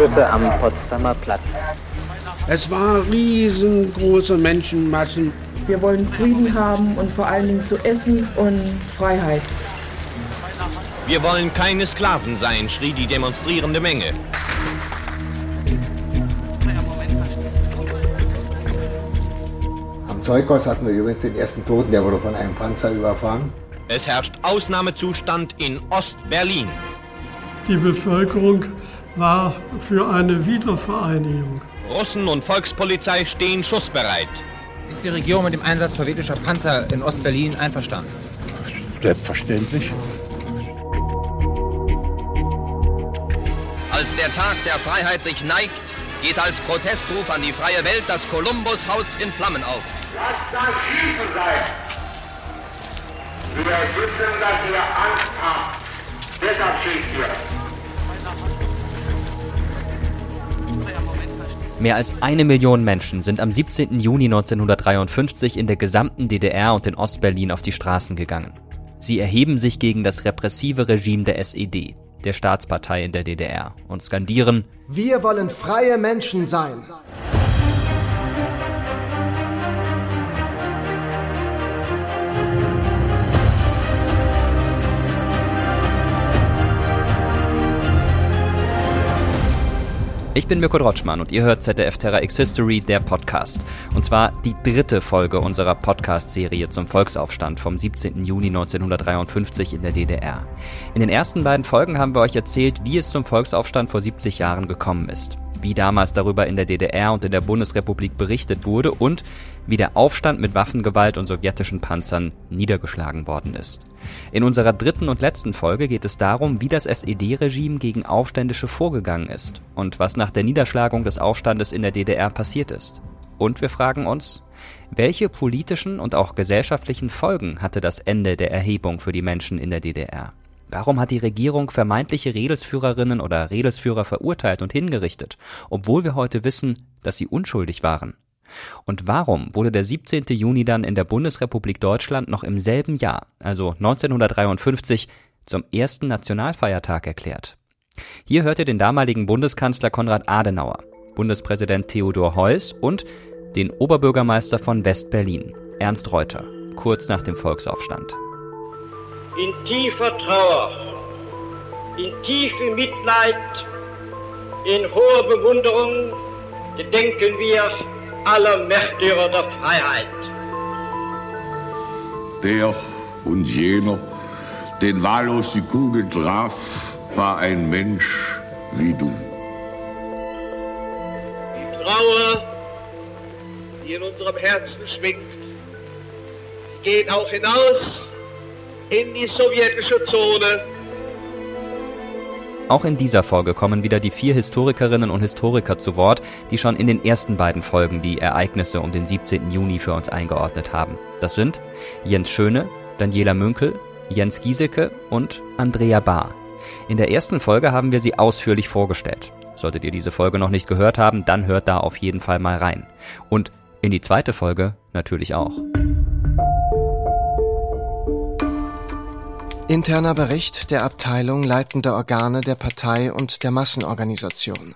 Schüsse am Potsdamer Platz. Es war riesengroße Menschenmassen. Wir wollen Frieden haben und vor allen Dingen zu essen und Freiheit. Wir wollen keine Sklaven sein, schrie die demonstrierende Menge. Am Zeughaus hatten wir übrigens den ersten Toten, der wurde von einem Panzer überfahren. Es herrscht Ausnahmezustand in Ost-Berlin. Die Bevölkerung war für eine Wiedervereinigung. Russen und Volkspolizei stehen schussbereit. Ist die Regierung mit dem Einsatz sowjetischer Panzer in Ost-Berlin einverstanden? Selbstverständlich. Als der Tag der Freiheit sich neigt, geht als Protestruf an die freie Welt das Kolumbus-Haus in Flammen auf. Lasst das Schießen sein! Wir wissen, dass ihr Angst habt. Deshalb schießt ihr. Mehr als eine Million Menschen sind am 17. Juni 1953 in der gesamten DDR und in Ostberlin auf die Straßen gegangen. Sie erheben sich gegen das repressive Regime der SED, der Staatspartei in der DDR, und skandieren Wir wollen freie Menschen sein. Ich bin Mirko Drotschmann und ihr hört ZDF Terra X History, der Podcast. Und zwar die dritte Folge unserer Podcast-Serie zum Volksaufstand vom 17. Juni 1953 in der DDR. In den ersten beiden Folgen haben wir euch erzählt, wie es zum Volksaufstand vor 70 Jahren gekommen ist wie damals darüber in der DDR und in der Bundesrepublik berichtet wurde und wie der Aufstand mit Waffengewalt und sowjetischen Panzern niedergeschlagen worden ist. In unserer dritten und letzten Folge geht es darum, wie das SED-Regime gegen Aufständische vorgegangen ist und was nach der Niederschlagung des Aufstandes in der DDR passiert ist. Und wir fragen uns, welche politischen und auch gesellschaftlichen Folgen hatte das Ende der Erhebung für die Menschen in der DDR? Warum hat die Regierung vermeintliche Redelsführerinnen oder Redelsführer verurteilt und hingerichtet, obwohl wir heute wissen, dass sie unschuldig waren? Und warum wurde der 17. Juni dann in der Bundesrepublik Deutschland noch im selben Jahr, also 1953, zum ersten Nationalfeiertag erklärt? Hier hört ihr den damaligen Bundeskanzler Konrad Adenauer, Bundespräsident Theodor Heuss und den Oberbürgermeister von West-Berlin, Ernst Reuter, kurz nach dem Volksaufstand. In tiefer Trauer, in tiefem Mitleid, in hoher Bewunderung gedenken wir aller Märtyrer der Freiheit. Der und jener, den wahllos die Kugel traf, war ein Mensch wie du. Die Trauer, die in unserem Herzen schwingt, geht auch hinaus in die sowjetische Zone. Auch in dieser Folge kommen wieder die vier Historikerinnen und Historiker zu Wort, die schon in den ersten beiden Folgen die Ereignisse um den 17. Juni für uns eingeordnet haben. Das sind Jens Schöne, Daniela Münkel, Jens Giesecke und Andrea Bahr. In der ersten Folge haben wir sie ausführlich vorgestellt. Solltet ihr diese Folge noch nicht gehört haben, dann hört da auf jeden Fall mal rein. Und in die zweite Folge natürlich auch. Interner Bericht der Abteilung Leitende Organe der Partei und der Massenorganisation.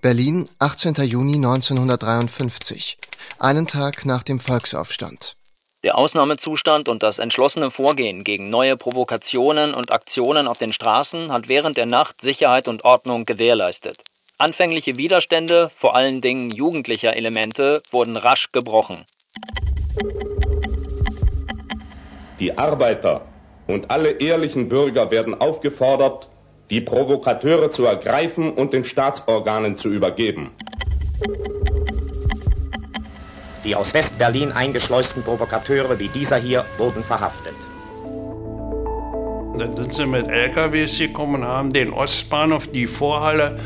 Berlin, 18. Juni 1953. Einen Tag nach dem Volksaufstand. Der Ausnahmezustand und das entschlossene Vorgehen gegen neue Provokationen und Aktionen auf den Straßen hat während der Nacht Sicherheit und Ordnung gewährleistet. Anfängliche Widerstände, vor allen Dingen jugendlicher Elemente, wurden rasch gebrochen. Die Arbeiter und alle ehrlichen Bürger werden aufgefordert, die Provokateure zu ergreifen und den Staatsorganen zu übergeben. Die aus West-Berlin eingeschleusten Provokateure wie dieser hier wurden verhaftet. Dann sind sie mit LKWs gekommen haben den Ostbahnhof, die Vorhalle,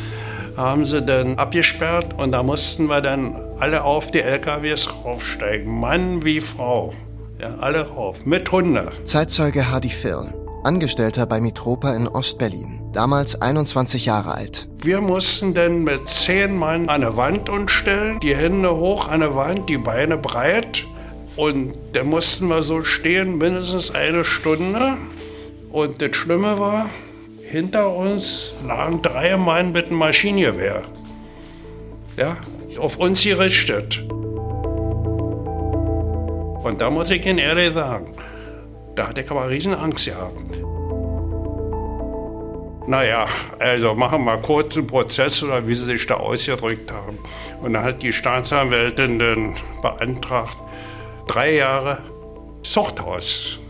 haben sie dann abgesperrt und da mussten wir dann alle auf die LKWs raufsteigen, Mann wie Frau. Ja, alle rauf, mit Hunde. Zeitzeuge Hardy Phil, Angestellter bei Mitropa in Ostberlin, damals 21 Jahre alt. Wir mussten dann mit zehn Mann an eine Wand uns stellen, die Hände hoch an eine Wand, die Beine breit. Und dann mussten wir so stehen, mindestens eine Stunde. Und das Schlimme war, Hinter uns lagen drei Mann mit einem Maschinengewehr. Ja, auf uns gerichtet. Und da muss ich Ihnen ehrlich sagen, da hatte ich aber riesen Angst gehabt. Naja, also machen wir kurz einen Prozess oder wie sie sich da ausgedrückt haben. Und dann hat die Staatsanwältin dann beantragt, drei Jahre Zuchthaus.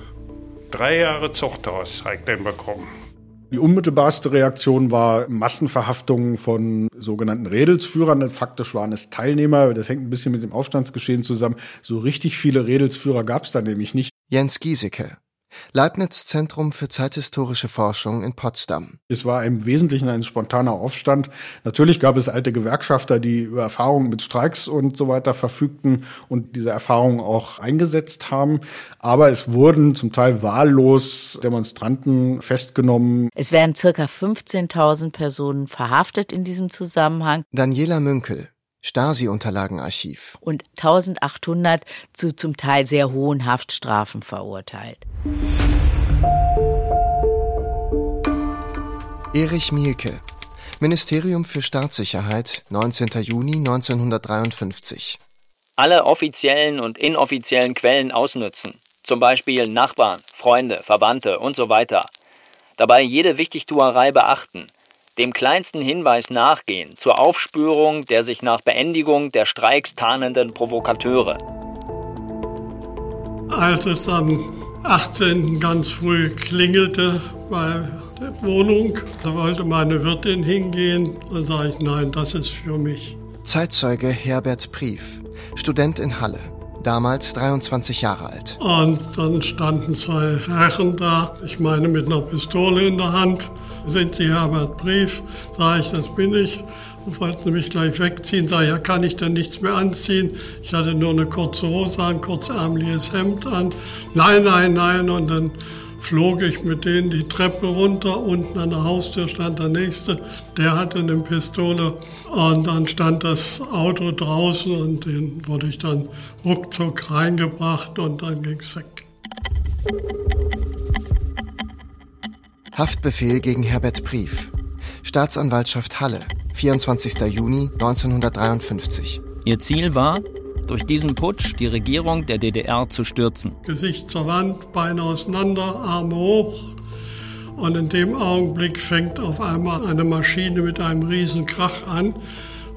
Drei Jahre Zuchthaus habe ich dann bekommen. Die unmittelbarste Reaktion war Massenverhaftungen von sogenannten Redelsführern. Faktisch waren es Teilnehmer. Das hängt ein bisschen mit dem Aufstandsgeschehen zusammen. So richtig viele Redelsführer gab es da nämlich nicht. Jens Giesecke, Leibniz Zentrum für zeithistorische Forschung in Potsdam. Es war im Wesentlichen ein spontaner Aufstand. Natürlich gab es alte Gewerkschafter, die über Erfahrungen mit Streiks und so weiter verfügten und diese Erfahrungen auch eingesetzt haben. Aber es wurden zum Teil wahllos Demonstranten festgenommen. Es werden circa 15.000 Personen verhaftet in diesem Zusammenhang. Daniela Münkel, Stasi-Unterlagenarchiv. Und 1800 zu zum Teil sehr hohen Haftstrafen verurteilt. Erich Mielke, Ministerium für Staatssicherheit, 19. Juni 1953. Alle offiziellen und inoffiziellen Quellen ausnützen, zum Beispiel Nachbarn, Freunde, Verwandte und so weiter. Dabei jede Wichtigtuerei beachten, dem kleinsten Hinweis nachgehen zur Aufspürung der sich nach Beendigung der Streiks tarnenden Provokateure. Als es am 18. ganz früh klingelte bei der Wohnung, da wollte meine Wirtin hingehen, dann sage ich, nein, das ist für mich. Zeitzeuge Herbert Brief, Student in Halle, damals 23 Jahre alt. Und dann standen zwei Herren da, ich meine mit einer Pistole in der Hand sind Sie Herbert Brief? Sag ich, das bin ich. Und wollten mich gleich wegziehen. Sag ich, ja, kann ich denn nichts mehr anziehen? Ich hatte nur eine kurze Hose an, kurzärmeliges Hemd an. Nein, nein, nein. Und dann flog ich mit denen die Treppe runter. Unten an der Haustür stand der Nächste. Der hatte eine Pistole. Und dann stand das Auto draußen und den wurde ich dann ruckzuck reingebracht und dann ging es weg. Haftbefehl gegen Herbert Brief. Staatsanwaltschaft Halle, 24. Juni 1953. Ihr Ziel war, durch diesen Putsch die Regierung der DDR zu stürzen. Gesicht zur Wand, Beine auseinander, Arme hoch. Und in dem Augenblick fängt auf einmal eine Maschine mit einem riesen Krach an.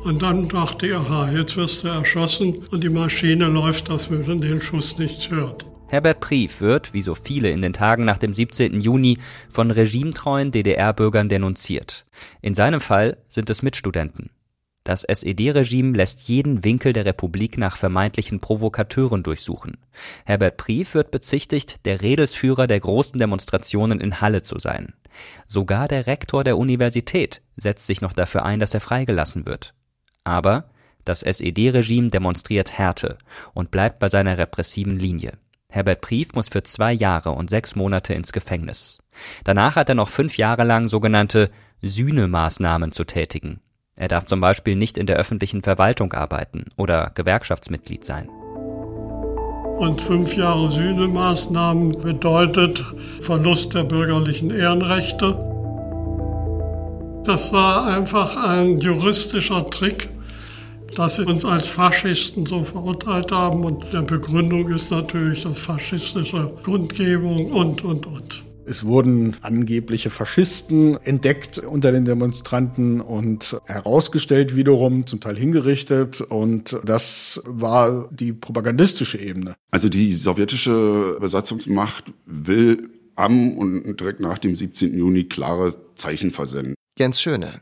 Und dann dachte ich, aha, jetzt wirst du erschossen und die Maschine läuft, dass man den Schuss nichts hört. Herbert Prief wird, wie so viele in den Tagen nach dem 17. Juni, von regimetreuen DDR-Bürgern denunziert. In seinem Fall sind es Mitstudenten. Das SED-Regime lässt jeden Winkel der Republik nach vermeintlichen Provokateuren durchsuchen. Herbert Prief wird bezichtigt, der Redelsführer der großen Demonstrationen in Halle zu sein. Sogar der Rektor der Universität setzt sich noch dafür ein, dass er freigelassen wird. Aber das SED-Regime demonstriert Härte und bleibt bei seiner repressiven Linie. Herbert Prief muss für zwei Jahre und sechs Monate ins Gefängnis. Danach hat er noch fünf Jahre lang sogenannte Sühnemaßnahmen zu tätigen. Er darf zum Beispiel nicht in der öffentlichen Verwaltung arbeiten oder Gewerkschaftsmitglied sein. Und fünf Jahre Sühnemaßnahmen bedeutet Verlust der bürgerlichen Ehrenrechte. Das war einfach ein juristischer Trick, dass sie uns als Faschisten so verurteilt haben. Und der Begründung ist natürlich das faschistische Grundgebung und, und, und. Es wurden angebliche Faschisten entdeckt unter den Demonstranten und herausgestellt wiederum, zum Teil hingerichtet. Und das war die propagandistische Ebene. Also die sowjetische Besatzungsmacht will am und direkt nach dem 17. Juni klare Zeichen versenden. Jens Schöne,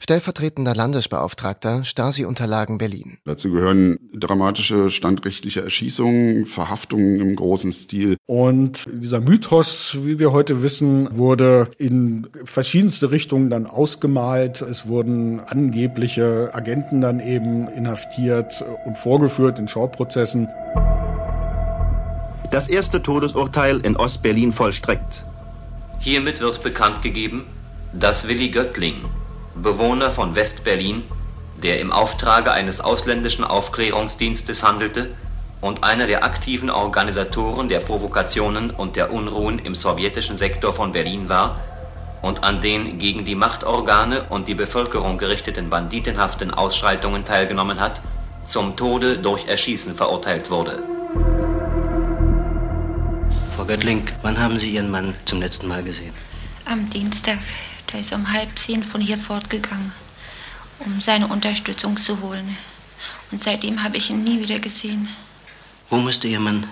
Stellvertretender Landesbeauftragter Stasi-Unterlagen Berlin. Dazu gehören dramatische standrechtliche Erschießungen, Verhaftungen im großen Stil. Und dieser Mythos, wie wir heute wissen, wurde in verschiedenste Richtungen dann ausgemalt. Es wurden angebliche Agenten dann eben inhaftiert und vorgeführt in Schauprozessen. Das erste Todesurteil in Ostberlin vollstreckt. Hiermit wird bekannt gegeben, dass Willi Göttling, Bewohner von West-Berlin, der im Auftrage eines ausländischen Aufklärungsdienstes handelte und einer der aktiven Organisatoren der Provokationen und der Unruhen im sowjetischen Sektor von Berlin war, und an den gegen die Machtorgane und die Bevölkerung gerichteten banditenhaften Ausschreitungen teilgenommen hat, zum Tode durch Erschießen verurteilt wurde. Frau Göttling, wann haben Sie Ihren Mann zum letzten Mal gesehen? Am Dienstag. Der ist um halb zehn von hier fortgegangen, um seine Unterstützung zu holen. Und seitdem habe ich ihn nie wieder gesehen. Wo musste Ihr Mann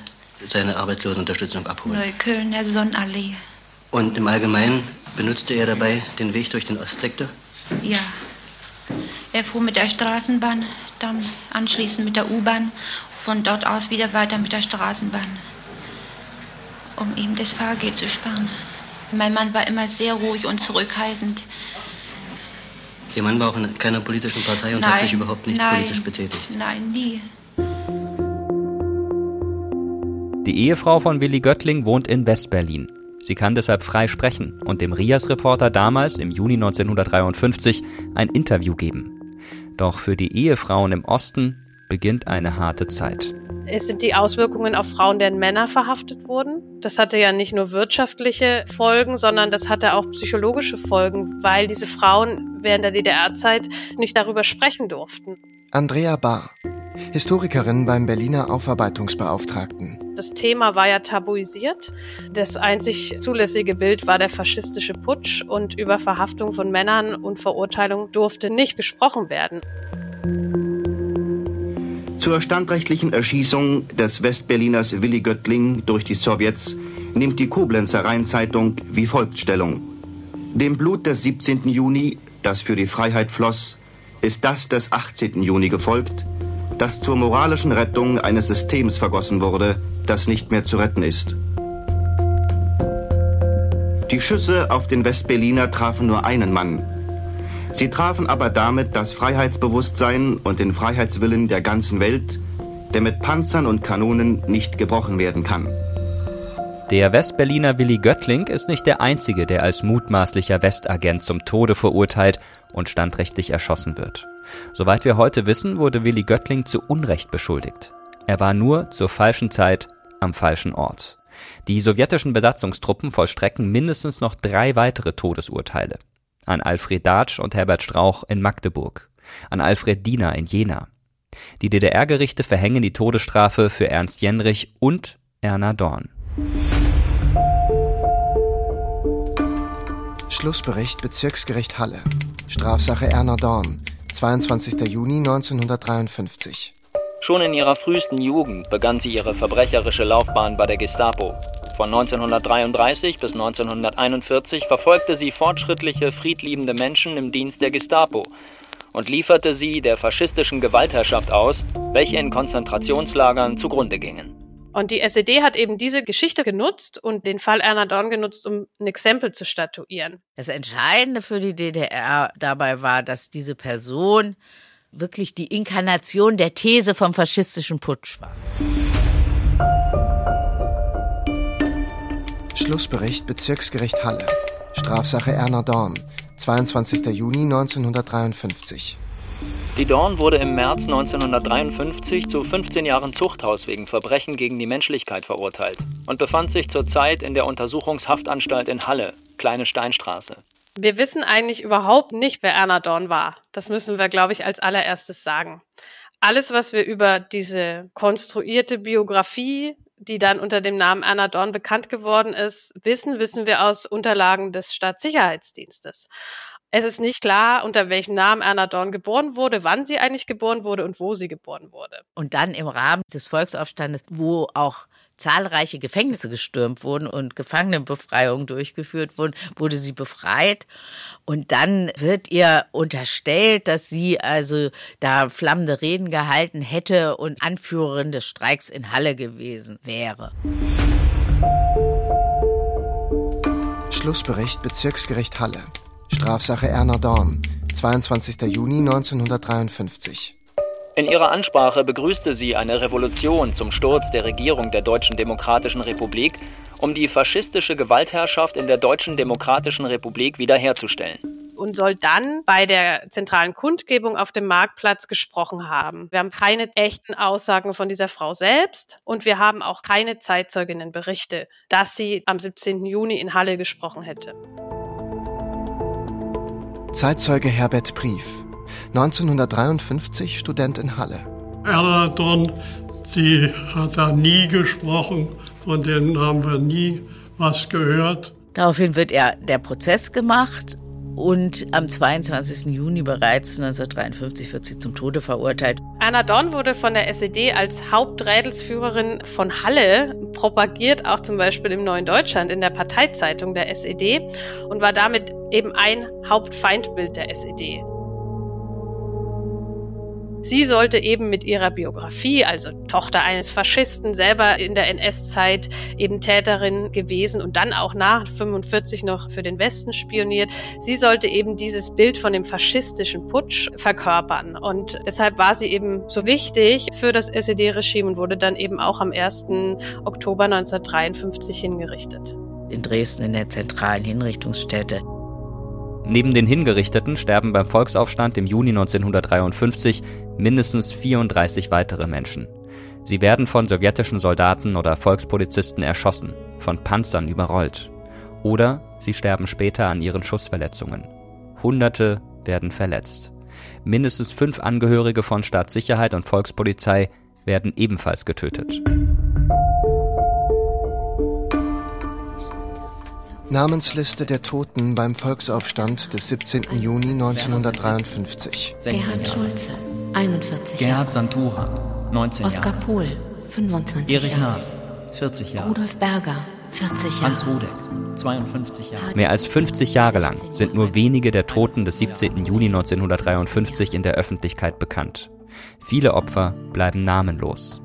seine Arbeitslosenunterstützung abholen? Neukölln, der Sonnenallee. Und im Allgemeinen benutzte er dabei den Weg durch den Ostsektor? Ja. Er fuhr mit der Straßenbahn, dann anschließend mit der U-Bahn, von dort aus wieder weiter mit der Straßenbahn, um ihm das Fahrgeld zu sparen. Mein Mann war immer sehr ruhig und zurückhaltend. Ihr Mann war auch in keiner politischen Partei und Nein, hat sich überhaupt nicht nein, politisch betätigt. Nein, nie. Die Ehefrau von Willi Göttling wohnt in Westberlin. Sie kann deshalb frei sprechen und dem Rias-Reporter damals im Juni 1953 ein Interview geben. Doch für die Ehefrauen im Osten beginnt eine harte Zeit. Es sind die Auswirkungen auf Frauen, deren Männer verhaftet wurden. Das hatte ja nicht nur wirtschaftliche Folgen, sondern das hatte auch psychologische Folgen, weil diese Frauen während der DDR-Zeit nicht darüber sprechen durften. Andrea Bahr, Historikerin beim Berliner Aufarbeitungsbeauftragten. Das Thema war ja tabuisiert. Das einzig zulässige Bild war der faschistische Putsch und über Verhaftung von Männern und Verurteilung durfte nicht gesprochen werden. Zur standrechtlichen Erschießung des Westberliners Willi Göttling durch die Sowjets nimmt die Koblenzer Rheinzeitung wie folgt Stellung. Dem Blut des 17. Juni, das für die Freiheit floss, ist das des 18. Juni gefolgt, das zur moralischen Rettung eines Systems vergossen wurde, das nicht mehr zu retten ist. Die Schüsse auf den Westberliner trafen nur einen Mann. Sie trafen aber damit das Freiheitsbewusstsein und den Freiheitswillen der ganzen Welt, der mit Panzern und Kanonen nicht gebrochen werden kann. Der Westberliner Willi Göttling ist nicht der einzige, der als mutmaßlicher Westagent zum Tode verurteilt und standrechtlich erschossen wird. Soweit wir heute wissen, wurde Willi Göttling zu Unrecht beschuldigt. Er war nur zur falschen Zeit am falschen Ort. Die sowjetischen Besatzungstruppen vollstrecken mindestens noch drei weitere Todesurteile. An Alfred Datsch und Herbert Strauch in Magdeburg. An Alfred Diener in Jena. Die DDR-Gerichte verhängen die Todesstrafe für Ernst Jenrich und Erna Dorn. Schlussbericht Bezirksgericht Halle. Strafsache Erna Dorn. 22. Juni 1953. Schon in ihrer frühesten Jugend begann sie ihre verbrecherische Laufbahn bei der Gestapo. Von 1933 bis 1941 verfolgte sie fortschrittliche, friedliebende Menschen im Dienst der Gestapo und lieferte sie der faschistischen Gewaltherrschaft aus, welche in Konzentrationslagern zugrunde gingen. Und die SED hat eben diese Geschichte genutzt und den Fall Erna Dorn genutzt, um ein Exempel zu statuieren. Das Entscheidende für die DDR dabei war, dass diese Person wirklich die Inkarnation der These vom faschistischen Putsch war. Schlussbericht Bezirksgericht Halle. Strafsache Erna Dorn. 22. Juni 1953. Die Dorn wurde im März 1953 zu 15 Jahren Zuchthaus wegen Verbrechen gegen die Menschlichkeit verurteilt und befand sich zurzeit in der Untersuchungshaftanstalt in Halle, Kleine Steinstraße. Wir wissen eigentlich überhaupt nicht, wer Erna Dorn war. Das müssen wir, glaube ich, als allererstes sagen. Alles, was wir über diese konstruierte Biografie, die dann unter dem Namen Erna Dorn bekannt geworden ist, wissen, wissen wir aus Unterlagen des Staatssicherheitsdienstes. Es ist nicht klar, unter welchem Namen Erna Dorn geboren wurde, wann sie eigentlich geboren wurde und wo sie geboren wurde. Und dann im Rahmen des Volksaufstandes, wo auch zahlreiche Gefängnisse gestürmt wurden und Gefangenenbefreiungen durchgeführt wurden, wurde sie befreit. Und dann wird ihr unterstellt, dass sie also da flammende Reden gehalten hätte und Anführerin des Streiks in Halle gewesen wäre. Schlussbericht Bezirksgericht Halle. Strafsache Erna Dorn. 22. Juni 1953. In ihrer Ansprache begrüßte sie eine Revolution zum Sturz der Regierung der Deutschen Demokratischen Republik, um die faschistische Gewaltherrschaft in der Deutschen Demokratischen Republik wiederherzustellen. Und soll dann bei der zentralen Kundgebung auf dem Marktplatz gesprochen haben. Wir haben keine echten Aussagen von dieser Frau selbst und wir haben auch keine Zeitzeuginnenberichte, dass sie am 17. Juni in Halle gesprochen hätte. Zeitzeuge Herbert Brief, 1953 Student in Halle. Erna Dorn, die hat da nie gesprochen, von denen haben wir nie was gehört. Daraufhin wird er der Prozess gemacht und am 22. Juni bereits 1953 wird sie zum Tode verurteilt. Anna Dorn wurde von der SED als Haupträdelsführerin von Halle propagiert, auch zum Beispiel im Neuen Deutschland in der Parteizeitung der SED und war damit eben ein Hauptfeindbild der SED. Sie sollte eben mit ihrer Biografie, also Tochter eines Faschisten, selber in der NS-Zeit eben Täterin gewesen und dann auch nach 45 noch für den Westen spioniert. Sie sollte eben dieses Bild von dem faschistischen Putsch verkörpern und deshalb war sie eben so wichtig für das SED-Regime und wurde dann eben auch am 1. Oktober 1953 hingerichtet. In Dresden in der zentralen Hinrichtungsstätte. Neben den Hingerichteten sterben beim Volksaufstand im Juni 1953 mindestens 34 weitere Menschen. Sie werden von sowjetischen Soldaten oder Volkspolizisten erschossen, von Panzern überrollt. Oder sie sterben später an ihren Schussverletzungen. Hunderte werden verletzt. Mindestens fünf Angehörige von Staatssicherheit und Volkspolizei werden ebenfalls getötet. Namensliste der Toten beim Volksaufstand des 17. Juni 1953. Gerhard Schulze, 41 Gerhard Santura, 19 Oskar Jahre. Pohl, 25 Erich Jahre. Naas, 40 Jahre. Rudolf Berger, 40 Jahre. Hans Rudek, 52 Jahre. Mehr als 50 Jahre lang sind nur wenige der Toten des 17. Juni 1953 in der Öffentlichkeit bekannt. Viele Opfer bleiben namenlos.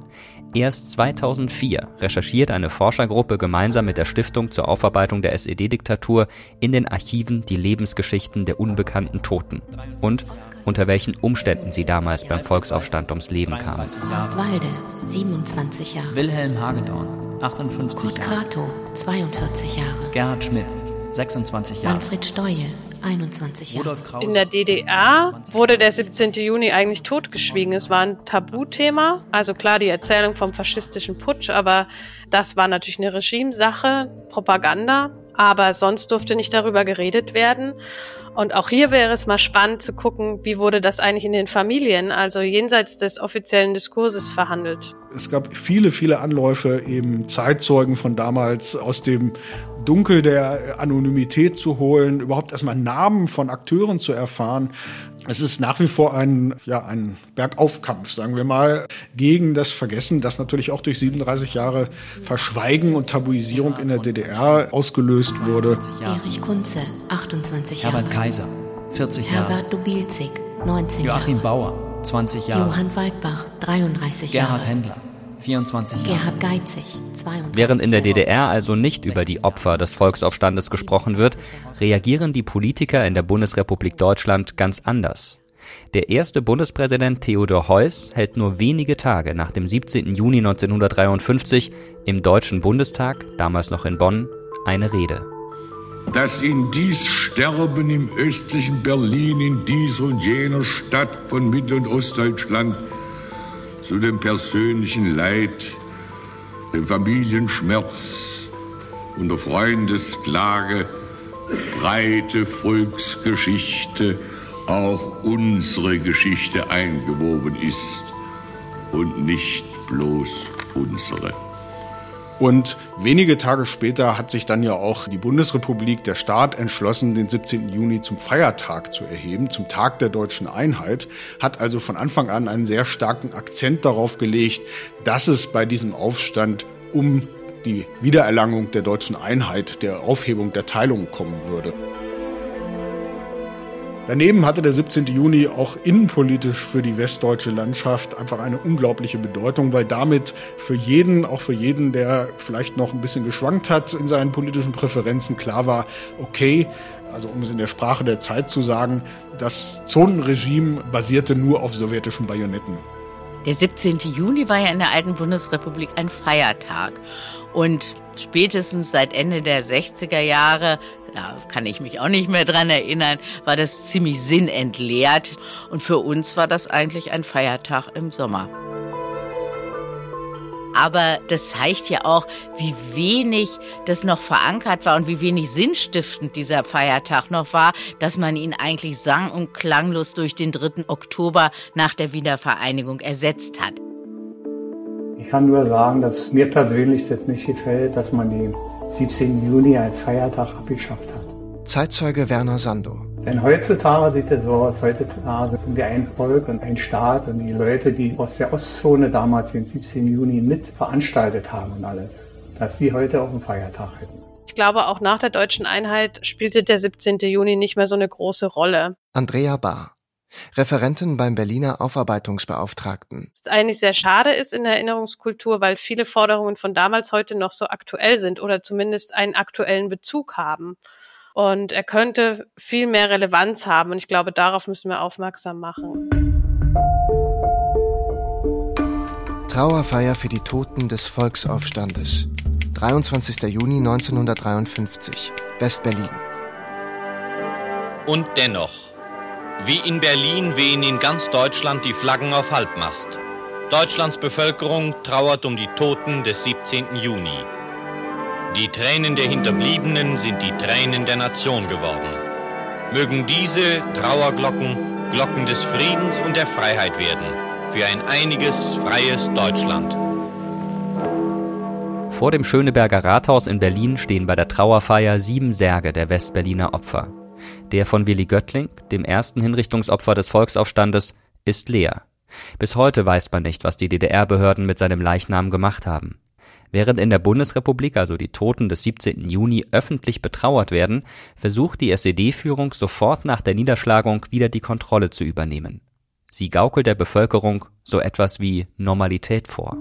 Erst 2004 recherchiert eine Forschergruppe gemeinsam mit der Stiftung zur Aufarbeitung der SED-Diktatur in den Archiven die Lebensgeschichten der unbekannten Toten und unter welchen Umständen sie damals beim Volksaufstand ums Leben kamen. Horst Walde, 27 Jahre. Wilhelm Hagedorn, 58 Kurt Jahre. Krato, 42 Jahre. Gerhard Schmidt, 26 Jahre. Manfred Steue, 21 Jahre. In der DDR wurde der 17. Juni eigentlich totgeschwiegen. Es war ein Tabuthema. Also klar, die Erzählung vom faschistischen Putsch, aber das war natürlich eine Regimesache, Propaganda. Aber sonst durfte nicht darüber geredet werden. Und auch hier wäre es mal spannend zu gucken, wie wurde das eigentlich in den Familien, also jenseits des offiziellen Diskurses verhandelt. Es gab viele, viele Anläufe, eben Zeitzeugen von damals aus dem Dunkel der Anonymität zu holen, überhaupt erstmal Namen von Akteuren zu erfahren. Es ist nach wie vor ein, ja, ein Bergaufkampf, sagen wir mal, gegen das Vergessen, das natürlich auch durch 37 Jahre Verschweigen und Tabuisierung in der DDR ausgelöst wurde. Erich Kunze, 28 Jahre. Herbert Kaiser, 40 Jahre. Herbert Dubilzig, 19 Joachim Jahre. Bauer, 20 Jahre. Johann Waldbach, 33 Gerhard Jahre. Händler, 24 Jahre. Gerhard Geizig, 32 Während in der DDR also nicht über die Opfer des Volksaufstandes gesprochen wird, reagieren die Politiker in der Bundesrepublik Deutschland ganz anders. Der erste Bundespräsident Theodor Heuss hält nur wenige Tage nach dem 17. Juni 1953 im Deutschen Bundestag, damals noch in Bonn, eine Rede. Dass in dies Sterben im östlichen Berlin, in dieser und jener Stadt von Mittel- und Ostdeutschland zu dem persönlichen Leid, dem Familienschmerz und der Freundesklage breite Volksgeschichte auch unsere Geschichte eingewoben ist und nicht bloß unsere. Und wenige Tage später hat sich dann ja auch die Bundesrepublik, der Staat, entschlossen, den 17. Juni zum Feiertag zu erheben, zum Tag der deutschen Einheit, hat also von Anfang an einen sehr starken Akzent darauf gelegt, dass es bei diesem Aufstand um die Wiedererlangung der deutschen Einheit, der Aufhebung der Teilung kommen würde. Daneben hatte der 17. Juni auch innenpolitisch für die westdeutsche Landschaft einfach eine unglaubliche Bedeutung, weil damit für jeden, auch für jeden, der vielleicht noch ein bisschen geschwankt hat in seinen politischen Präferenzen, klar war, okay, also um es in der Sprache der Zeit zu sagen, das Zonenregime basierte nur auf sowjetischen Bajonetten. Der 17. Juni war ja in der alten Bundesrepublik ein Feiertag. Und spätestens seit Ende der 60er Jahre, da kann ich mich auch nicht mehr dran erinnern, war das ziemlich sinnentleert. Und für uns war das eigentlich ein Feiertag im Sommer. Aber das zeigt ja auch, wie wenig das noch verankert war und wie wenig sinnstiftend dieser Feiertag noch war, dass man ihn eigentlich sang- und klanglos durch den 3. Oktober nach der Wiedervereinigung ersetzt hat. Ich kann nur sagen, dass mir persönlich das nicht gefällt, dass man den 17. Juni als Feiertag abgeschafft hat. Zeitzeuge Werner Sando. Denn heutzutage sieht es so aus, heutzutage sind wir ein Volk und ein Staat und die Leute, die aus der Ostzone damals den 17. Juni mit veranstaltet haben und alles, dass sie heute auch einen Feiertag hätten. Ich glaube, auch nach der deutschen Einheit spielte der 17. Juni nicht mehr so eine große Rolle. Andrea Bahr. Referentin beim Berliner Aufarbeitungsbeauftragten. Was eigentlich sehr schade ist in der Erinnerungskultur, weil viele Forderungen von damals heute noch so aktuell sind oder zumindest einen aktuellen Bezug haben. Und er könnte viel mehr Relevanz haben. Und ich glaube, darauf müssen wir aufmerksam machen. Trauerfeier für die Toten des Volksaufstandes. 23. Juni 1953, West-Berlin. Und dennoch, wie in Berlin wehen in ganz Deutschland die Flaggen auf Halbmast. Deutschlands Bevölkerung trauert um die Toten des 17. Juni. Die Tränen der Hinterbliebenen sind die Tränen der Nation geworden. Mögen diese Trauerglocken Glocken des Friedens und der Freiheit werden für ein einiges, freies Deutschland. Vor dem Schöneberger Rathaus in Berlin stehen bei der Trauerfeier sieben Särge der Westberliner Opfer. Der von Willy Göttling, dem ersten Hinrichtungsopfer des Volksaufstandes, ist leer. Bis heute weiß man nicht, was die DDR-Behörden mit seinem Leichnam gemacht haben. Während in der Bundesrepublik also die Toten des 17. Juni öffentlich betrauert werden, versucht die SED-Führung sofort nach der Niederschlagung wieder die Kontrolle zu übernehmen. Sie gaukelt der Bevölkerung so etwas wie Normalität vor.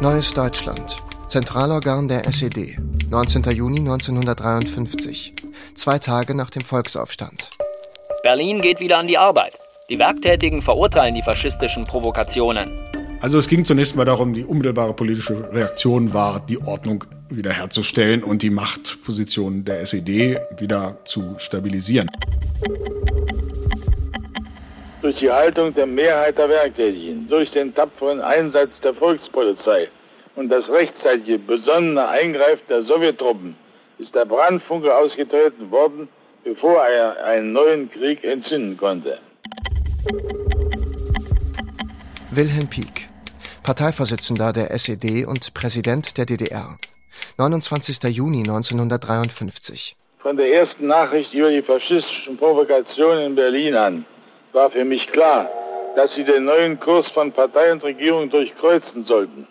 Neues Deutschland. Zentralorgan der SED. 19. Juni 1953. Zwei Tage nach dem Volksaufstand. Berlin geht wieder an die Arbeit. Die Werktätigen verurteilen die faschistischen Provokationen. Also es ging zunächst mal darum, die unmittelbare politische Reaktion war, die Ordnung wiederherzustellen und die Machtposition der SED wieder zu stabilisieren. Durch die Haltung der Mehrheit der Werktätigen, durch den tapferen Einsatz der Volkspolizei und das rechtzeitige, besonnene Eingreifen der Sowjettruppen ist der Brandfunke ausgetreten worden, bevor er einen neuen Krieg entzünden konnte. Wilhelm Pieck, Parteivorsitzender der SED und Präsident der DDR. 29. Juni 1953. Von der ersten Nachricht über die faschistischen Provokationen in Berlin an war für mich klar, dass sie den neuen Kurs von Partei und Regierung durchkreuzen sollten.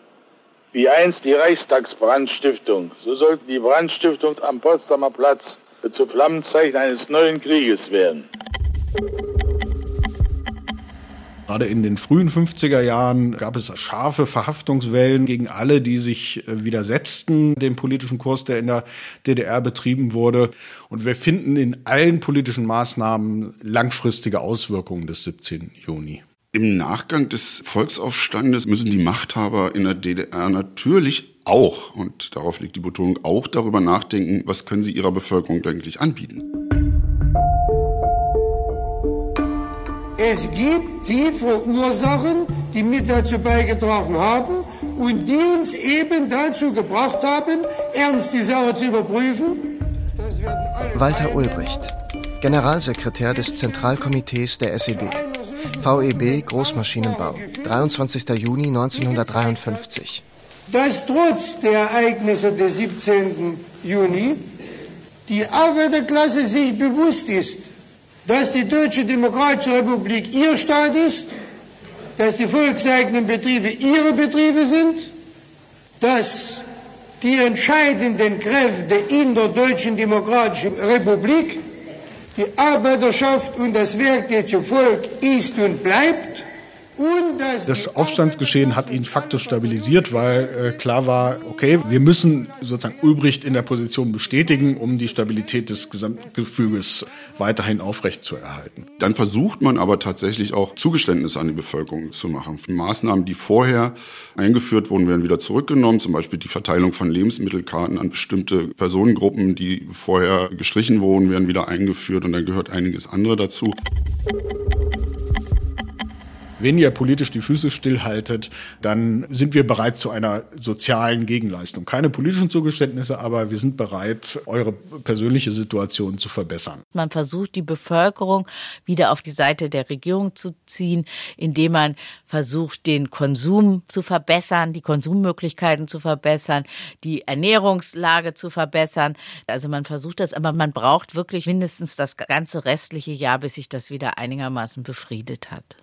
Wie einst die Reichstagsbrandstiftung, so sollten die Brandstiftung am Potsdamer Platz zu Flammenzeichen eines neuen Krieges werden. Gerade in den frühen 50er Jahren gab es scharfe Verhaftungswellen gegen alle, die sich äh, widersetzten dem politischen Kurs, der in der DDR betrieben wurde. Und wir finden in allen politischen Maßnahmen langfristige Auswirkungen des 17. Juni. Im Nachgang des Volksaufstandes müssen die Machthaber in der DDR natürlich auch, und darauf liegt die Betonung, auch darüber nachdenken, was können sie ihrer Bevölkerung eigentlich anbieten. Es gibt tiefe Ursachen, die mit dazu beigetragen haben und die uns eben dazu gebracht haben, ernst die Sache zu überprüfen. Walter Ulbricht, Generalsekretär des Zentralkomitees der SED. VEB Großmaschinenbau, 23. Juni 1953. Dass trotz der Ereignisse des 17. Juni die Arbeiterklasse sich bewusst ist, dass die Deutsche Demokratische Republik ihr Staat ist, dass die volkseigenen Betriebe ihre Betriebe sind, dass die entscheidenden Kräfte in der Deutschen Demokratischen Republik die Arbeiterschaft und das werktätige Volk ist und bleibt das Aufstandsgeschehen hat ihn faktisch stabilisiert, weil äh, klar war, okay, wir müssen sozusagen Ulbricht in der Position bestätigen, um die Stabilität des Gesamtgefüges weiterhin aufrechtzuerhalten. Dann versucht man aber tatsächlich auch Zugeständnisse an die Bevölkerung zu machen. Maßnahmen, die vorher eingeführt wurden, werden wieder zurückgenommen, zum Beispiel die Verteilung von Lebensmittelkarten an bestimmte Personengruppen, die vorher gestrichen wurden, werden wieder eingeführt und dann gehört einiges andere dazu. Wenn ihr politisch die Füße stillhaltet, dann sind wir bereit zu einer sozialen Gegenleistung. Keine politischen Zugeständnisse, aber wir sind bereit, eure persönliche Situation zu verbessern. Man versucht, die Bevölkerung wieder auf die Seite der Regierung zu ziehen, indem man versucht, den Konsum zu verbessern, die Konsummöglichkeiten zu verbessern, die Ernährungslage zu verbessern. Also man versucht das, aber man braucht wirklich mindestens das ganze restliche Jahr, bis sich das wieder einigermaßen befriedet hat.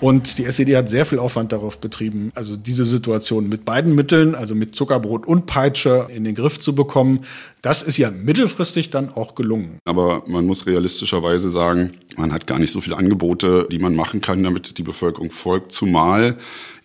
Und die SED hat sehr viel Aufwand darauf betrieben, also diese Situation mit beiden Mitteln, also mit Zuckerbrot und Peitsche, in den Griff zu bekommen. Das ist ja mittelfristig dann auch gelungen. Aber man muss realistischerweise sagen, man hat gar nicht so viele Angebote, die man machen kann, damit die Bevölkerung folgt, zumal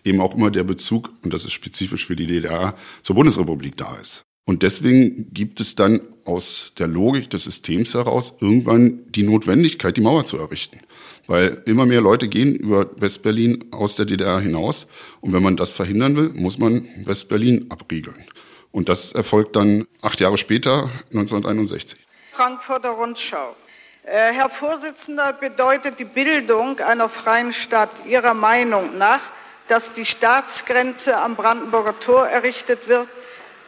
eben auch immer der Bezug, und das ist spezifisch für die DDR, zur Bundesrepublik da ist. Und deswegen gibt es dann aus der Logik des Systems heraus irgendwann die Notwendigkeit, die Mauer zu errichten. Weil immer mehr Leute gehen über Westberlin aus der DDR hinaus. Und wenn man das verhindern will, muss man Westberlin abriegeln. Und das erfolgt dann acht Jahre später, 1961. Frankfurter Rundschau. Äh, Herr Vorsitzender, bedeutet die Bildung einer freien Stadt Ihrer Meinung nach, dass die Staatsgrenze am Brandenburger Tor errichtet wird?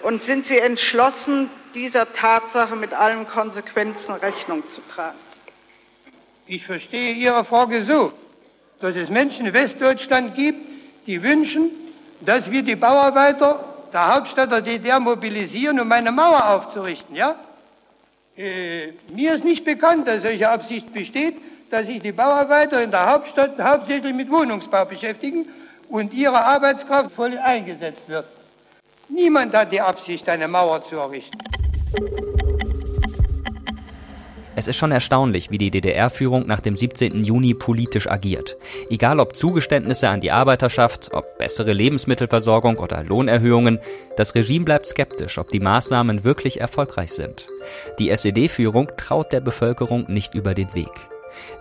Und sind Sie entschlossen, dieser Tatsache mit allen Konsequenzen Rechnung zu tragen? Ich verstehe Ihre Frage so, dass es Menschen in Westdeutschland gibt, die wünschen, dass wir die Bauarbeiter der Hauptstadt der DDR mobilisieren, um eine Mauer aufzurichten. Ja? Äh, mir ist nicht bekannt, dass solche Absicht besteht, dass sich die Bauarbeiter in der Hauptstadt hauptsächlich mit Wohnungsbau beschäftigen und ihre Arbeitskraft voll eingesetzt wird. Niemand hat die Absicht, eine Mauer zu errichten. Es ist schon erstaunlich, wie die DDR-Führung nach dem 17. Juni politisch agiert. Egal ob Zugeständnisse an die Arbeiterschaft, ob bessere Lebensmittelversorgung oder Lohnerhöhungen, das Regime bleibt skeptisch, ob die Maßnahmen wirklich erfolgreich sind. Die SED-Führung traut der Bevölkerung nicht über den Weg.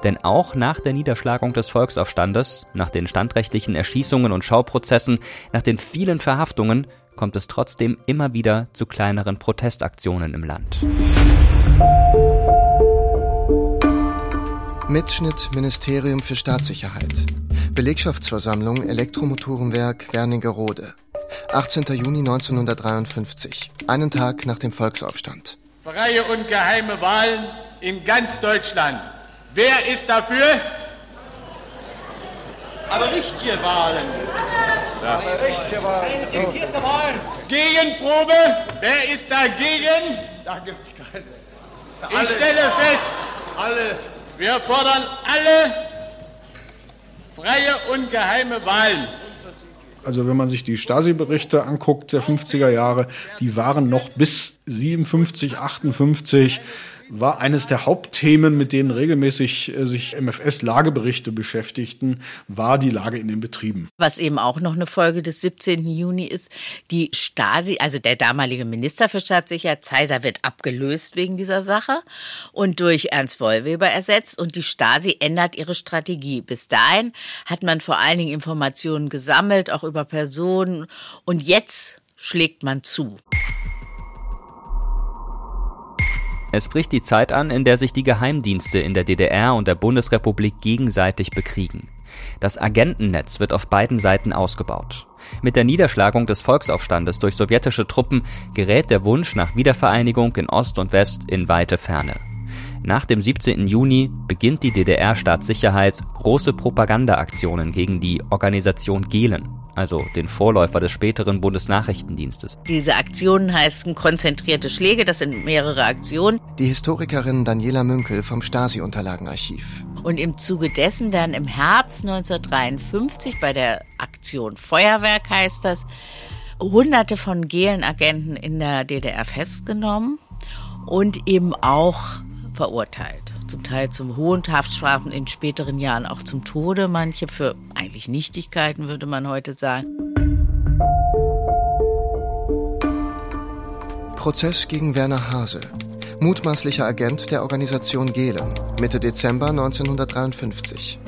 Denn auch nach der Niederschlagung des Volksaufstandes, nach den standrechtlichen Erschießungen und Schauprozessen, nach den vielen Verhaftungen kommt es trotzdem immer wieder zu kleineren Protestaktionen im Land. Mitschnitt Ministerium für Staatssicherheit. Belegschaftsversammlung Elektromotorenwerk Wernigerode. 18. Juni 1953, einen Tag nach dem Volksaufstand. Freie und geheime Wahlen in ganz Deutschland. Wer ist dafür? Aber richtige Wahlen. Ja. Gegenprobe. Wer ist dagegen? Da gibt es keine. Ich stelle fest, alle. wir fordern alle freie und geheime Wahlen. Also wenn man sich die Stasi-Berichte anguckt der 50er Jahre, die waren noch bis 57, 58 war eines der Hauptthemen, mit denen regelmäßig äh, sich MFS-Lageberichte beschäftigten, war die Lage in den Betrieben. Was eben auch noch eine Folge des 17. Juni ist, die Stasi, also der damalige Minister für Staatssicherheit, Zeiser, wird abgelöst wegen dieser Sache und durch Ernst Wollweber ersetzt und die Stasi ändert ihre Strategie. Bis dahin hat man vor allen Dingen Informationen gesammelt, auch über Personen und jetzt schlägt man zu. Es bricht die Zeit an, in der sich die Geheimdienste in der DDR und der Bundesrepublik gegenseitig bekriegen. Das Agentennetz wird auf beiden Seiten ausgebaut. Mit der Niederschlagung des Volksaufstandes durch sowjetische Truppen gerät der Wunsch nach Wiedervereinigung in Ost und West in weite Ferne. Nach dem 17. Juni beginnt die DDR-Staatssicherheit große Propagandaaktionen gegen die Organisation Gehlen, also den Vorläufer des späteren Bundesnachrichtendienstes. Diese Aktionen heißen konzentrierte Schläge, das sind mehrere Aktionen. Die Historikerin Daniela Münkel vom Stasi-Unterlagenarchiv. Und im Zuge dessen werden im Herbst 1953 bei der Aktion Feuerwerk heißt das, hunderte von Gehlenagenten in der DDR festgenommen und eben auch verurteilt. Zum Teil zum hohen Haftstrafen, in späteren Jahren auch zum Tode, manche für eigentlich Nichtigkeiten, würde man heute sagen. Prozess gegen Werner Hase, mutmaßlicher Agent der Organisation Gehlen, Mitte Dezember 1953.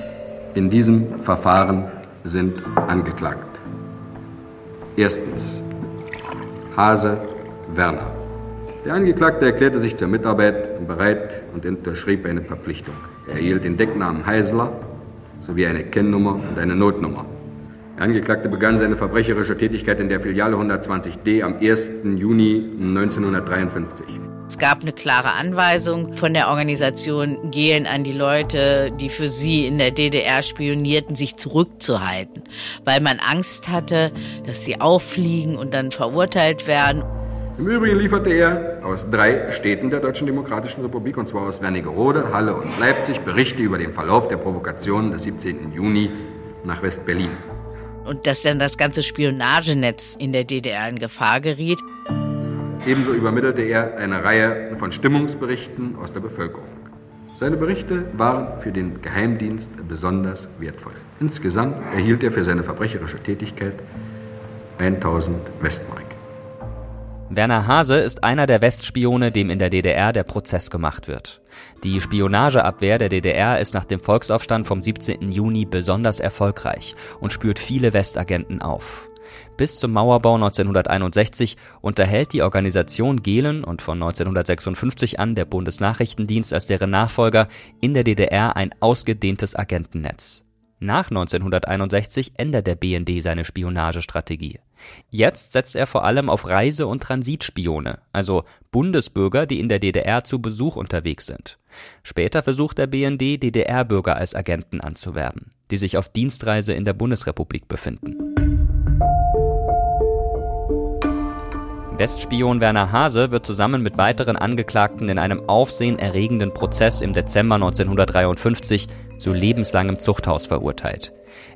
In diesem Verfahren sind angeklagt. Erstens Hase Werner. Der Angeklagte erklärte sich zur Mitarbeit bereit und unterschrieb eine Verpflichtung. Er erhielt den Decknamen Heisler sowie eine Kennnummer und eine Notnummer. Der Angeklagte begann seine verbrecherische Tätigkeit in der Filiale 120d am 1. Juni 1953. Es gab eine klare Anweisung von der Organisation Gehen an die Leute, die für sie in der DDR spionierten, sich zurückzuhalten, weil man Angst hatte, dass sie auffliegen und dann verurteilt werden. Im Übrigen lieferte er aus drei Städten der Deutschen Demokratischen Republik, und zwar aus Wernigerode, Halle und Leipzig, Berichte über den Verlauf der Provokationen des 17. Juni nach West-Berlin. Und dass dann das ganze Spionagenetz in der DDR in Gefahr geriet. Ebenso übermittelte er eine Reihe von Stimmungsberichten aus der Bevölkerung. Seine Berichte waren für den Geheimdienst besonders wertvoll. Insgesamt erhielt er für seine verbrecherische Tätigkeit 1000 Westmark. Werner Hase ist einer der Westspione, dem in der DDR der Prozess gemacht wird. Die Spionageabwehr der DDR ist nach dem Volksaufstand vom 17. Juni besonders erfolgreich und spürt viele Westagenten auf. Bis zum Mauerbau 1961 unterhält die Organisation Gehlen und von 1956 an der Bundesnachrichtendienst als deren Nachfolger in der DDR ein ausgedehntes Agentennetz. Nach 1961 ändert der BND seine Spionagestrategie. Jetzt setzt er vor allem auf Reise- und Transitspione, also Bundesbürger, die in der DDR zu Besuch unterwegs sind. Später versucht der BND, DDR-Bürger als Agenten anzuwerben, die sich auf Dienstreise in der Bundesrepublik befinden. Westspion Werner Hase wird zusammen mit weiteren Angeklagten in einem aufsehenerregenden Prozess im Dezember 1953 zu lebenslangem Zuchthaus verurteilt.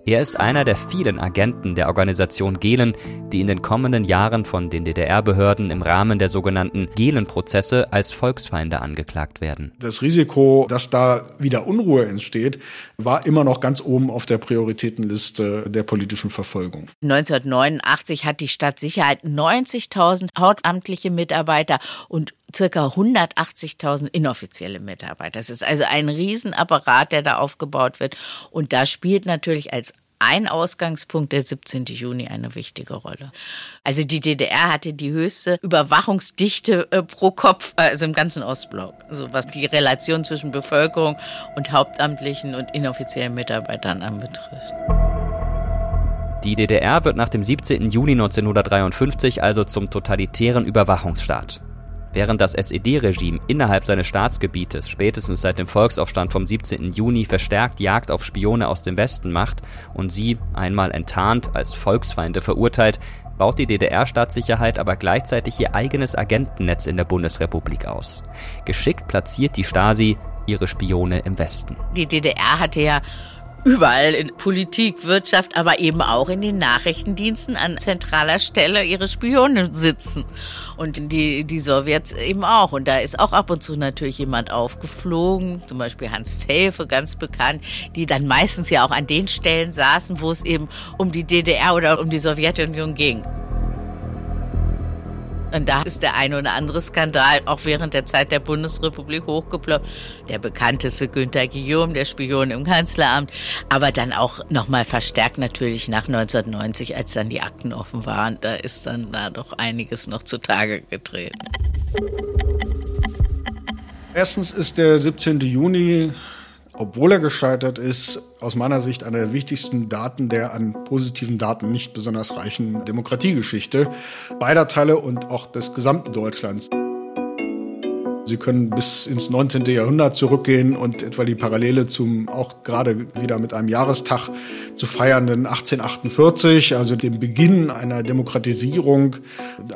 Er ist einer der vielen Agenten der Organisation Gehlen, die in den kommenden Jahren von den DDR-Behörden im Rahmen der sogenannten Gehlen-Prozesse als Volksfeinde angeklagt werden. Das Risiko, dass da wieder Unruhe entsteht, war immer noch ganz oben auf der Prioritätenliste der politischen Verfolgung. 1989 hat die Stadtsicherheit 90.000 hauptamtliche Mitarbeiter und circa 180.000 inoffizielle Mitarbeiter. Das ist also ein Riesenapparat, der da aufgebaut wird. Und da spielt natürlich als ein Ausgangspunkt der 17. Juni eine wichtige Rolle. Also die DDR hatte die höchste Überwachungsdichte äh, pro Kopf, also im ganzen Ostblock, also was die Relation zwischen Bevölkerung und hauptamtlichen und inoffiziellen Mitarbeitern anbetrifft. Die DDR wird nach dem 17. Juni 1953 also zum totalitären Überwachungsstaat. Während das SED-Regime innerhalb seines Staatsgebietes spätestens seit dem Volksaufstand vom 17. Juni verstärkt Jagd auf Spione aus dem Westen macht und sie, einmal enttarnt, als Volksfeinde verurteilt, baut die DDR-Staatssicherheit aber gleichzeitig ihr eigenes Agentennetz in der Bundesrepublik aus. Geschickt platziert die Stasi ihre Spione im Westen. Die DDR hatte ja überall in Politik, Wirtschaft, aber eben auch in den Nachrichtendiensten an zentraler Stelle ihre Spione sitzen. Und die, die Sowjets eben auch. Und da ist auch ab und zu natürlich jemand aufgeflogen, zum Beispiel Hans Felfe, ganz bekannt, die dann meistens ja auch an den Stellen saßen, wo es eben um die DDR oder um die Sowjetunion ging. Und da ist der eine oder andere Skandal auch während der Zeit der Bundesrepublik hochgeploppt. Der bekannteste Günter Guillaume, der Spion im Kanzleramt. Aber dann auch nochmal verstärkt natürlich nach 1990, als dann die Akten offen waren. Da ist dann da doch einiges noch zutage getreten. Erstens ist der 17. Juni obwohl er gescheitert ist, aus meiner Sicht einer der wichtigsten Daten der an positiven Daten nicht besonders reichen Demokratiegeschichte beider Teile und auch des gesamten Deutschlands. Sie können bis ins 19. Jahrhundert zurückgehen und etwa die Parallele zum auch gerade wieder mit einem Jahrestag zu feiernden 1848, also dem Beginn einer Demokratisierung,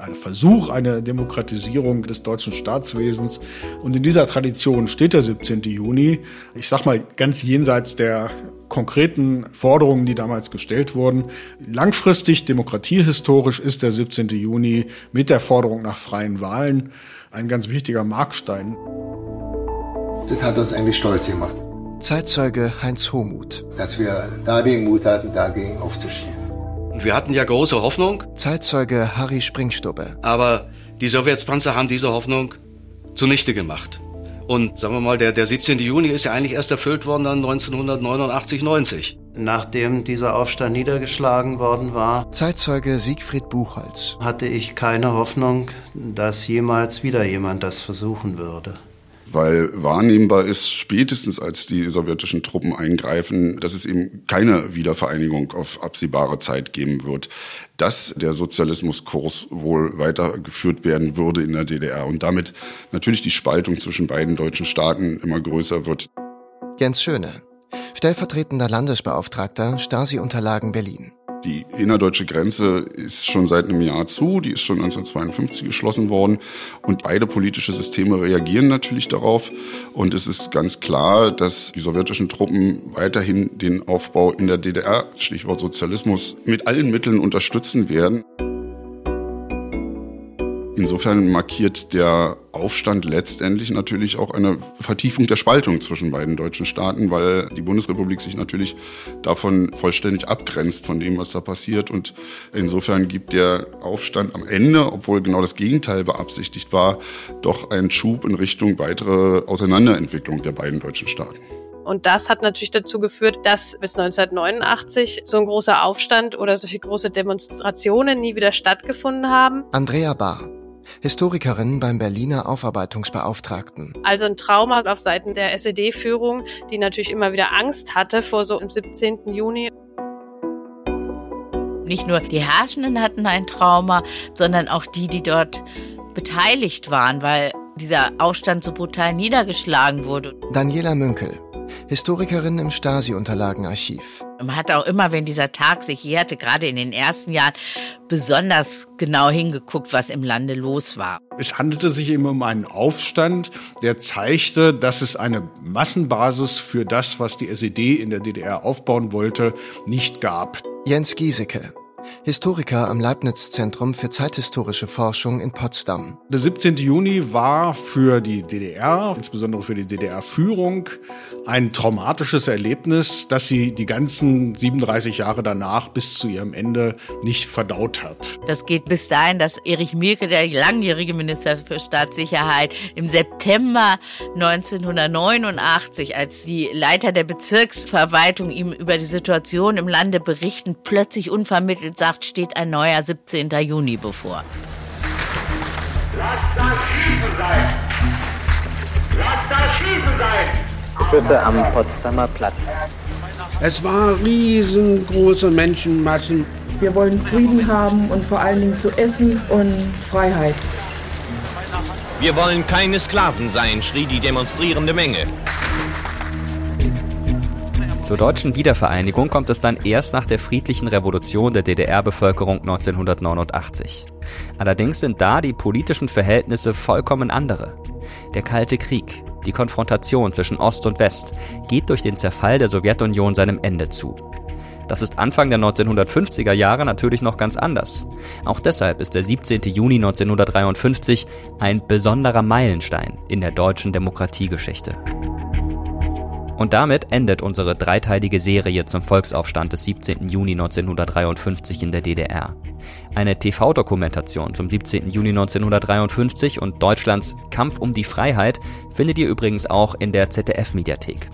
ein Versuch einer Demokratisierung des deutschen Staatswesens. Und in dieser Tradition steht der 17. Juni, ich sag mal ganz jenseits der konkreten Forderungen, die damals gestellt wurden. Langfristig demokratiehistorisch ist der 17. Juni mit der Forderung nach freien Wahlen ein ganz wichtiger Markstein. Das hat uns eigentlich stolz gemacht. Zeitzeuge Heinz Homuth. Dass wir da den Mut hatten, dagegen aufzustehen. Und wir hatten ja große Hoffnung. Zeitzeuge Harry Springstubbe. Aber die Sowjetpanzer haben diese Hoffnung zunichte gemacht. Und sagen wir mal, der, der 17. Juni ist ja eigentlich erst erfüllt worden dann 1989, 90. Nachdem dieser Aufstand niedergeschlagen worden war, Zeitzeuge Siegfried Buchholz, hatte ich keine Hoffnung, dass jemals wieder jemand das versuchen würde. Weil wahrnehmbar ist, spätestens als die sowjetischen Truppen eingreifen, dass es eben keine Wiedervereinigung auf absehbare Zeit geben wird, dass der Sozialismuskurs wohl weitergeführt werden würde in der DDR und damit natürlich die Spaltung zwischen beiden deutschen Staaten immer größer wird. Jens Schöne, stellvertretender Landesbeauftragter Stasi-Unterlagen Berlin. Die innerdeutsche Grenze ist schon seit einem Jahr zu, die ist schon 1952 geschlossen worden und beide politische Systeme reagieren natürlich darauf und es ist ganz klar, dass die sowjetischen Truppen weiterhin den Aufbau in der DDR, Stichwort Sozialismus, mit allen Mitteln unterstützen werden. Insofern markiert der Aufstand letztendlich natürlich auch eine Vertiefung der Spaltung zwischen beiden deutschen Staaten, weil die Bundesrepublik sich natürlich davon vollständig abgrenzt von dem, was da passiert. Und insofern gibt der Aufstand am Ende, obwohl genau das Gegenteil beabsichtigt war, doch einen Schub in Richtung weitere Auseinanderentwicklung der beiden deutschen Staaten. Und das hat natürlich dazu geführt, dass bis 1989 so ein großer Aufstand oder solche große Demonstrationen nie wieder stattgefunden haben. Andrea Bahr, Historikerin beim Berliner Aufarbeitungsbeauftragten. Also ein Trauma auf Seiten der SED-Führung, die natürlich immer wieder Angst hatte vor so dem 17. Juni. Nicht nur die Herrschenden hatten ein Trauma, sondern auch die, die dort beteiligt waren, weil dieser Aufstand so brutal niedergeschlagen wurde. Daniela Münkel, Historikerin im Stasi-Unterlagenarchiv. Man hat auch immer, wenn dieser Tag sich jährte, gerade in den ersten Jahren, besonders genau hingeguckt, was im Lande los war. Es handelte sich eben um einen Aufstand, der zeigte, dass es eine Massenbasis für das, was die SED in der DDR aufbauen wollte, nicht gab. Jens Giesecke, Historiker am Leibniz-Zentrum für zeithistorische Forschung in Potsdam. Der 17. Juni war für die DDR, insbesondere für die DDR-Führung, ein traumatisches Erlebnis, das sie die ganzen 37 Jahre danach bis zu ihrem Ende nicht verdaut hat. Das geht bis dahin, dass Erich Mielke, der langjährige Minister für Staatssicherheit, im September 1989, als die Leiter der Bezirksverwaltung ihm über die Situation im Lande berichten, plötzlich unvermittelt sagt, steht ein neuer 17. Juni bevor. Lass das Schießen sein! Lass das Schießen sein! Schüsse am Potsdamer Platz. Es war riesengroße Menschenmassen. Wir wollen Frieden haben und vor allen Dingen zu essen und Freiheit. Wir wollen keine Sklaven sein, schrie die demonstrierende Menge. Zur deutschen Wiedervereinigung kommt es dann erst nach der friedlichen Revolution der DDR-Bevölkerung 1989. Allerdings sind da die politischen Verhältnisse vollkommen andere. Der Kalte Krieg, die Konfrontation zwischen Ost und West, geht durch den Zerfall der Sowjetunion seinem Ende zu. Das ist Anfang der 1950er Jahre natürlich noch ganz anders. Auch deshalb ist der 17. Juni 1953 ein besonderer Meilenstein in der deutschen Demokratiegeschichte. Und damit endet unsere dreiteilige Serie zum Volksaufstand des 17. Juni 1953 in der DDR. Eine TV-Dokumentation zum 17. Juni 1953 und Deutschlands Kampf um die Freiheit findet ihr übrigens auch in der ZDF-Mediathek.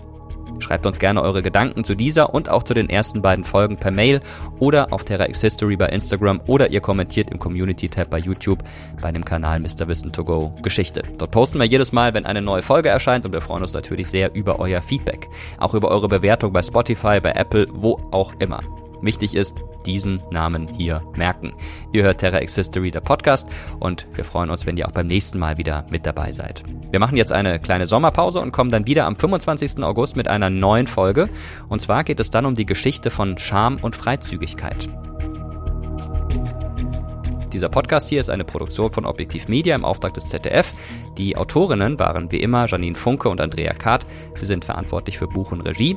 Schreibt uns gerne eure Gedanken zu dieser und auch zu den ersten beiden Folgen per Mail oder auf Terra X History bei Instagram oder ihr kommentiert im Community-Tab bei YouTube bei dem Kanal Mr. Wissen to Go Geschichte. Dort posten wir jedes Mal, wenn eine neue Folge erscheint und wir freuen uns natürlich sehr über euer Feedback. Auch über eure Bewertung bei Spotify, bei Apple, wo auch immer. Wichtig ist, diesen Namen hier merken. Ihr hört Terra X History, der Podcast, und wir freuen uns, wenn ihr auch beim nächsten Mal wieder mit dabei seid. Wir machen jetzt eine kleine Sommerpause und kommen dann wieder am 25. August mit einer neuen Folge. Und zwar geht es dann um die Geschichte von Scham und Freizügigkeit. Dieser Podcast hier ist eine Produktion von Objektiv Media im Auftrag des ZDF. Die Autorinnen waren wie immer Janine Funke und Andrea Kahrt. Sie sind verantwortlich für Buch und Regie.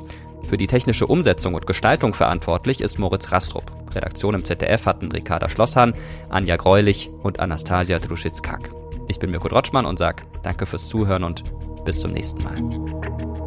Für die technische Umsetzung und Gestaltung verantwortlich ist Moritz Rastrup. Redaktion im ZDF hatten Ricarda Schlosshahn, Anja Greulich und Anastasia Druschitz-Kack. Ich bin Mirko Drotschmann und sage danke fürs Zuhören und bis zum nächsten Mal.